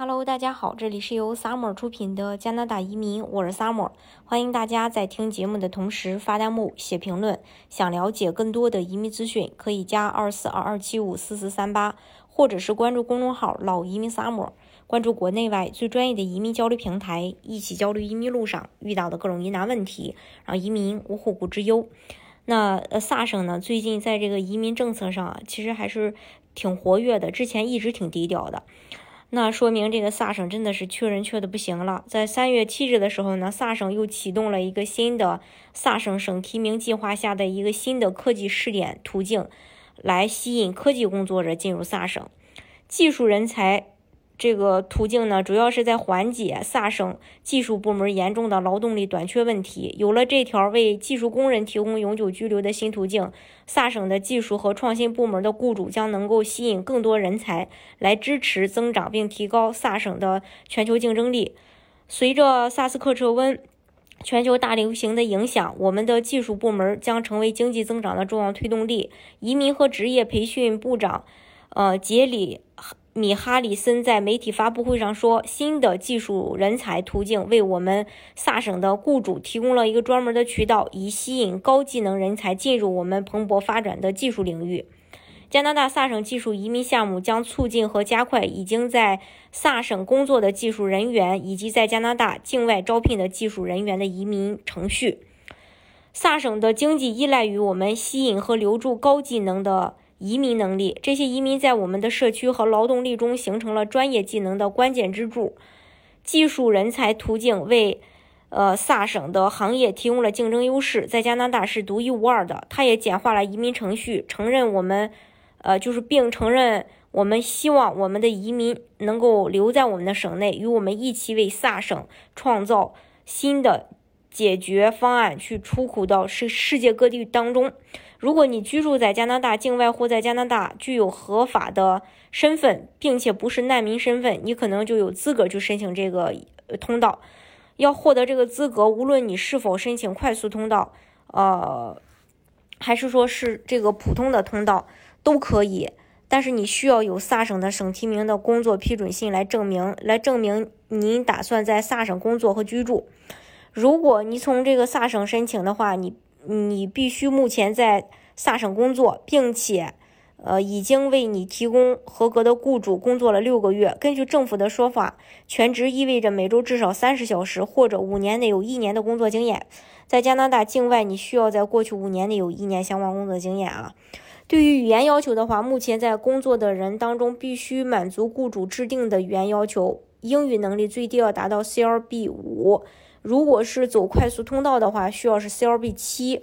Hello，大家好，这里是由 Summer 出品的加拿大移民，我是 Summer，欢迎大家在听节目的同时发弹幕、写评论。想了解更多的移民资讯，可以加二四二二七五四四三八，或者是关注公众号“老移民 Summer”，关注国内外最专业的移民交流平台，一起交流移民路上遇到的各种疑难问题，让移民无后顾之忧。那呃，萨省呢，最近在这个移民政策上啊，其实还是挺活跃的，之前一直挺低调的。那说明这个萨省真的是缺人缺的不行了。在三月七日的时候呢，萨省又启动了一个新的萨省省提名计划下的一个新的科技试点途径，来吸引科技工作者进入萨省，技术人才。这个途径呢，主要是在缓解萨省技术部门严重的劳动力短缺问题。有了这条为技术工人提供永久居留的新途径，萨省的技术和创新部门的雇主将能够吸引更多人才来支持增长，并提高萨省的全球竞争力。随着萨斯克彻温全球大流行的影响，我们的技术部门将成为经济增长的重要推动力。移民和职业培训部长，呃，杰里。米哈里森在媒体发布会上说：“新的技术人才途径为我们萨省的雇主提供了一个专门的渠道，以吸引高技能人才进入我们蓬勃发展的技术领域。加拿大萨省技术移民项目将促进和加快已经在萨省工作的技术人员以及在加拿大境外招聘的技术人员的移民程序。萨省的经济依赖于我们吸引和留住高技能的。”移民能力，这些移民在我们的社区和劳动力中形成了专业技能的关键支柱。技术人才途径为呃萨省的行业提供了竞争优势，在加拿大是独一无二的。它也简化了移民程序，承认我们呃就是并承认我们希望我们的移民能够留在我们的省内，与我们一起为萨省创造新的解决方案，去出口到世世界各地当中。如果你居住在加拿大境外或在加拿大具有合法的身份，并且不是难民身份，你可能就有资格去申请这个通道。要获得这个资格，无论你是否申请快速通道，呃，还是说是这个普通的通道都可以。但是你需要有萨省的省提名的工作批准信来证明，来证明您打算在萨省工作和居住。如果你从这个萨省申请的话，你。你必须目前在萨省工作，并且，呃，已经为你提供合格的雇主工作了六个月。根据政府的说法，全职意味着每周至少三十小时，或者五年内有一年的工作经验。在加拿大境外，你需要在过去五年内有一年相关工作经验啊。对于语言要求的话，目前在工作的人当中必须满足雇主制定的语言要求，英语能力最低要达到 CLB 五。如果是走快速通道的话，需要是 CLB 七。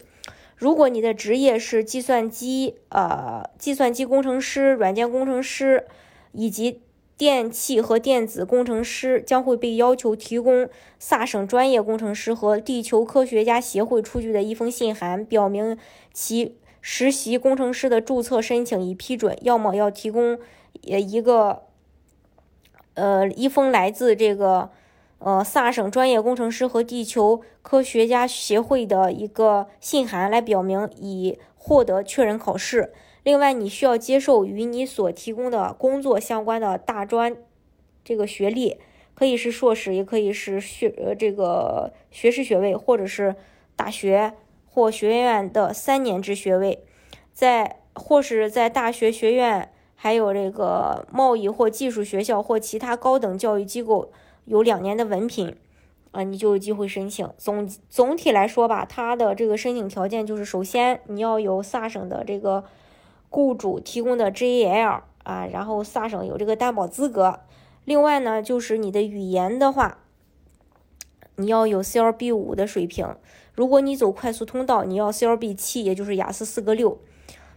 如果你的职业是计算机，呃，计算机工程师、软件工程师以及电气和电子工程师，将会被要求提供萨省专业工程师和地球科学家协会出具的一封信函，表明其实习工程师的注册申请已批准。要么要提供呃一个，呃，一封来自这个。呃，萨省专业工程师和地球科学家协会的一个信函来表明已获得确认考试。另外，你需要接受与你所提供的工作相关的大专这个学历，可以是硕士，也可以是学呃这个学士学位，或者是大学或学院的三年制学位，在或是在大学学院，还有这个贸易或技术学校或其他高等教育机构。有两年的文凭，啊，你就有机会申请。总总体来说吧，它的这个申请条件就是，首先你要有萨省的这个雇主提供的 JAL 啊，然后萨省有这个担保资格。另外呢，就是你的语言的话，你要有 CLB 五的水平。如果你走快速通道，你要 CLB 七，也就是雅思四个六。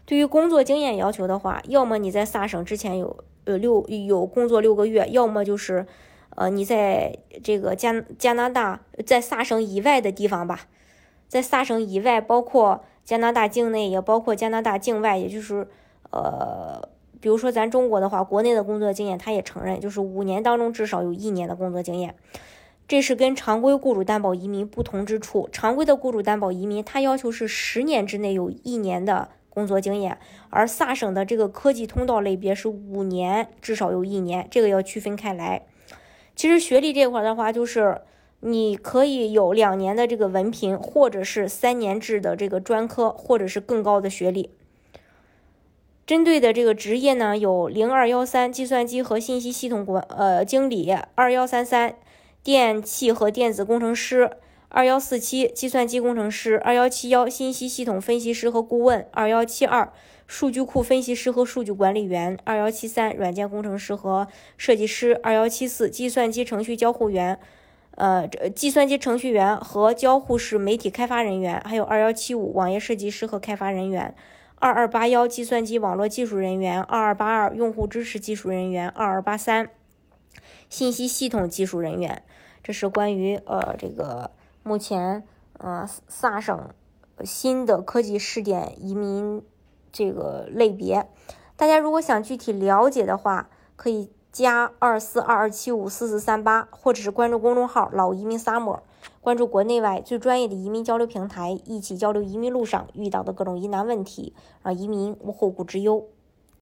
对于工作经验要求的话，要么你在萨省之前有呃六有工作六个月，要么就是。呃，你在这个加加拿大，在萨省以外的地方吧，在萨省以外，包括加拿大境内，也包括加拿大境外，也就是，呃，比如说咱中国的话，国内的工作经验，他也承认，就是五年当中至少有一年的工作经验，这是跟常规雇主担保移民不同之处。常规的雇主担保移民，他要求是十年之内有一年的工作经验，而萨省的这个科技通道类别是五年至少有一年，这个要区分开来。其实学历这块的话，就是你可以有两年的这个文凭，或者是三年制的这个专科，或者是更高的学历。针对的这个职业呢，有零二幺三计算机和信息系统管呃经理，二幺三三电气和电子工程师，二幺四七计算机工程师，二幺七幺信息系统分析师和顾问，二幺七二数据库分析师和数据管理员，二幺七三软件工程师和设计师，二幺七四计算机程序交互员，呃，计算机程序员和交互式媒体开发人员，还有二幺七五网页设计师和开发人员。二二八幺计算机网络技术人员，二二八二用户支持技术人员，二二八三信息系统技术人员。这是关于呃这个目前呃萨省新的科技试点移民这个类别。大家如果想具体了解的话，可以加二四二二七五四四三八，或者是关注公众号“老移民 summer”。关注国内外最专业的移民交流平台，一起交流移民路上遇到的各种疑难问题，让移民无后顾之忧。